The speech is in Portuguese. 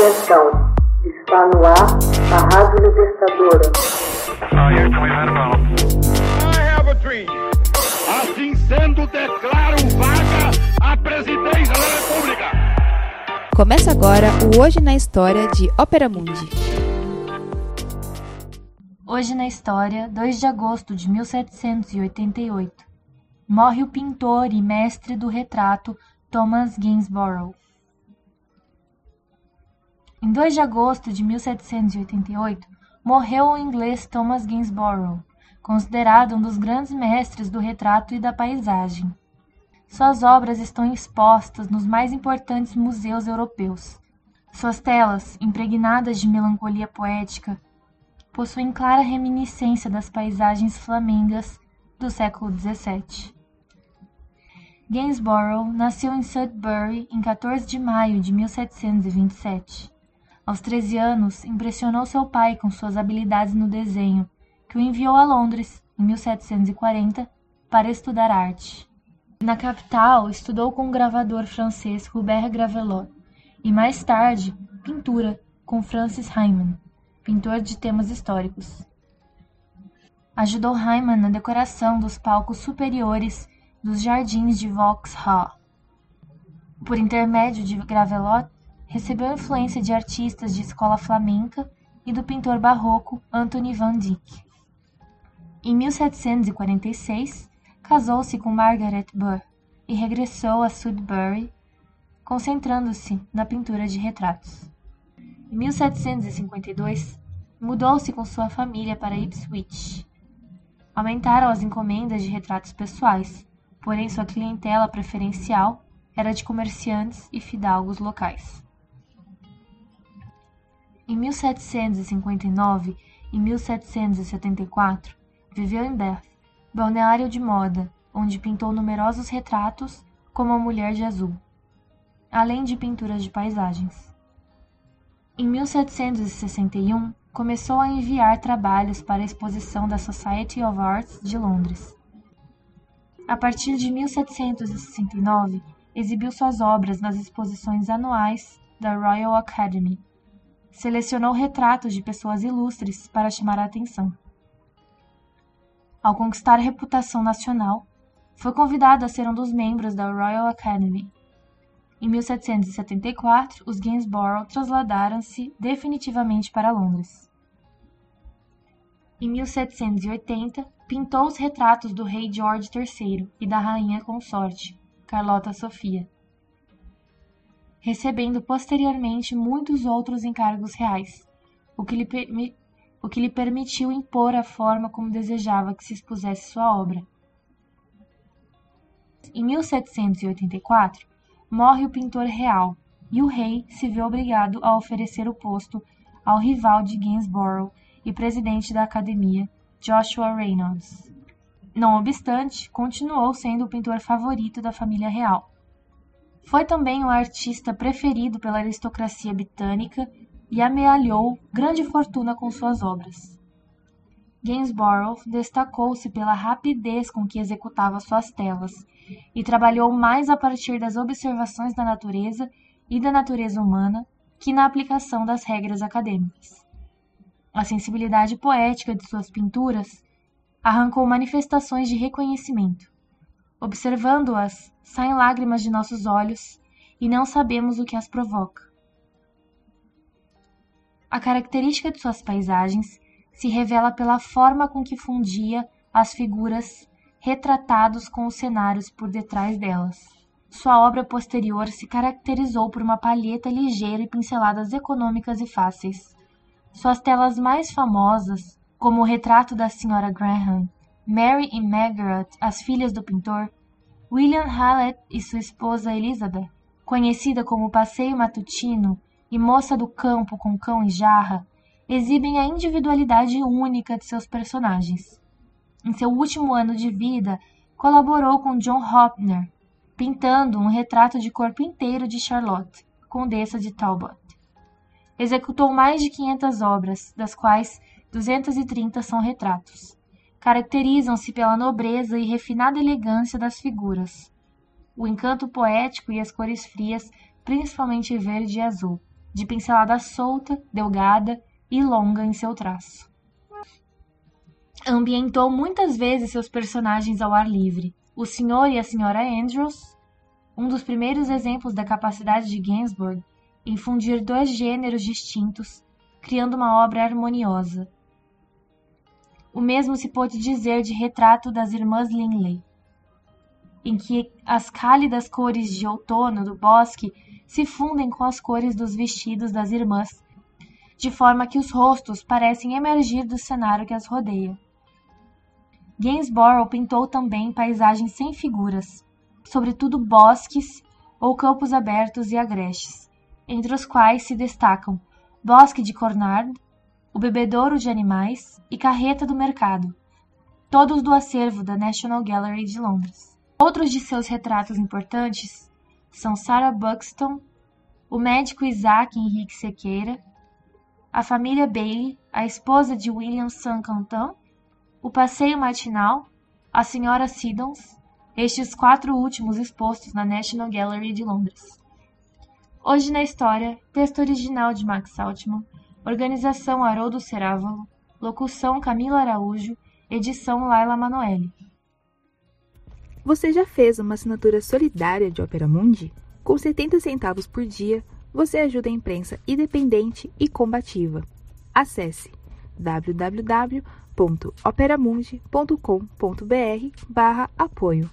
Atenção, está no ar a Rádio Libertadora. Assim sendo, declaro vaga a presidência da República. Começa agora o Hoje na História de Ópera Mundi. Hoje na História, 2 de agosto de 1788. Morre o pintor e mestre do retrato Thomas Gainsborough. Em 2 de agosto de 1788, morreu o inglês Thomas Gainsborough, considerado um dos grandes mestres do retrato e da paisagem. Suas obras estão expostas nos mais importantes museus europeus. Suas telas, impregnadas de melancolia poética, possuem clara reminiscência das paisagens flamengas do século XVII. Gainsborough nasceu em Sudbury em 14 de maio de 1727. Aos 13 anos, impressionou seu pai com suas habilidades no desenho, que o enviou a Londres, em 1740, para estudar arte. Na capital, estudou com o gravador francês Hubert Gravelot e, mais tarde, pintura com Francis Hyman, pintor de temas históricos. Ajudou Hyman na decoração dos palcos superiores dos jardins de Vauxhall. Por intermédio de Gravelot, recebeu influência de artistas de escola flamenca e do pintor barroco Anthony van Dyck. Em 1746, casou-se com Margaret Burr e regressou a Sudbury, concentrando-se na pintura de retratos. Em 1752, mudou-se com sua família para Ipswich. Aumentaram as encomendas de retratos pessoais, porém sua clientela preferencial era de comerciantes e fidalgos locais. Em 1759 e 1774, viveu em Bath, balneário de moda, onde pintou numerosos retratos como a Mulher de Azul, além de pinturas de paisagens. Em 1761, começou a enviar trabalhos para a exposição da Society of Arts de Londres. A partir de 1769, exibiu suas obras nas exposições anuais da Royal Academy selecionou retratos de pessoas ilustres para chamar a atenção. Ao conquistar reputação nacional, foi convidado a ser um dos membros da Royal Academy. Em 1774, os Gainsborough trasladaram-se definitivamente para Londres. Em 1780, pintou os retratos do rei George III e da rainha consorte, Carlota Sofia recebendo posteriormente muitos outros encargos reais, o que lhe, o que lhe permitiu impor a forma como desejava que se expusesse sua obra. Em 1784, morre o pintor real e o rei se vê obrigado a oferecer o posto ao rival de Gainsborough e presidente da academia, Joshua Reynolds. Não obstante, continuou sendo o pintor favorito da família real. Foi também o artista preferido pela aristocracia britânica e amealhou grande fortuna com suas obras. Gainsborough destacou-se pela rapidez com que executava suas telas e trabalhou mais a partir das observações da natureza e da natureza humana que na aplicação das regras acadêmicas. A sensibilidade poética de suas pinturas arrancou manifestações de reconhecimento. Observando-as, saem lágrimas de nossos olhos e não sabemos o que as provoca. A característica de suas paisagens se revela pela forma com que fundia as figuras retratados com os cenários por detrás delas. Sua obra posterior se caracterizou por uma palheta ligeira e pinceladas econômicas e fáceis. Suas telas mais famosas, como o retrato da Sra. Graham Mary e Margaret, as filhas do pintor, William Hallett e sua esposa Elizabeth, conhecida como Passeio Matutino e Moça do Campo com Cão e Jarra, exibem a individualidade única de seus personagens. Em seu último ano de vida, colaborou com John Hopner, pintando um retrato de corpo inteiro de Charlotte, condessa de Talbot. Executou mais de 500 obras, das quais 230 são retratos caracterizam-se pela nobreza e refinada elegância das figuras, o encanto poético e as cores frias, principalmente verde e azul, de pincelada solta, delgada e longa em seu traço. Ambientou muitas vezes seus personagens ao ar livre. O Sr. e a Sra. Andrews, um dos primeiros exemplos da capacidade de Gainsbourg em fundir dois gêneros distintos, criando uma obra harmoniosa. O mesmo se pôde dizer de Retrato das Irmãs Linley, em que as cálidas cores de outono do bosque se fundem com as cores dos vestidos das irmãs, de forma que os rostos parecem emergir do cenário que as rodeia. Gainsborough pintou também paisagens sem figuras, sobretudo bosques ou campos abertos e agrestes, entre os quais se destacam Bosque de Cornard, O Bebedouro de Animais e Carreta do Mercado, todos do acervo da National Gallery de Londres. Outros de seus retratos importantes são Sarah Buxton, o médico Isaac Henrique Sequeira, a família Bailey, a esposa de William Sancanton o passeio matinal, a Senhora Siddons, estes quatro últimos expostos na National Gallery de Londres. Hoje na História, texto original de Max Altman, organização Haroldo Cerávalo, locução Camila Araújo, edição Laila Manoeli. Você já fez uma assinatura solidária de Opera Mundi? Com 70 centavos por dia, você ajuda a imprensa independente e combativa. Acesse www www.operamundi.com.br barra apoio.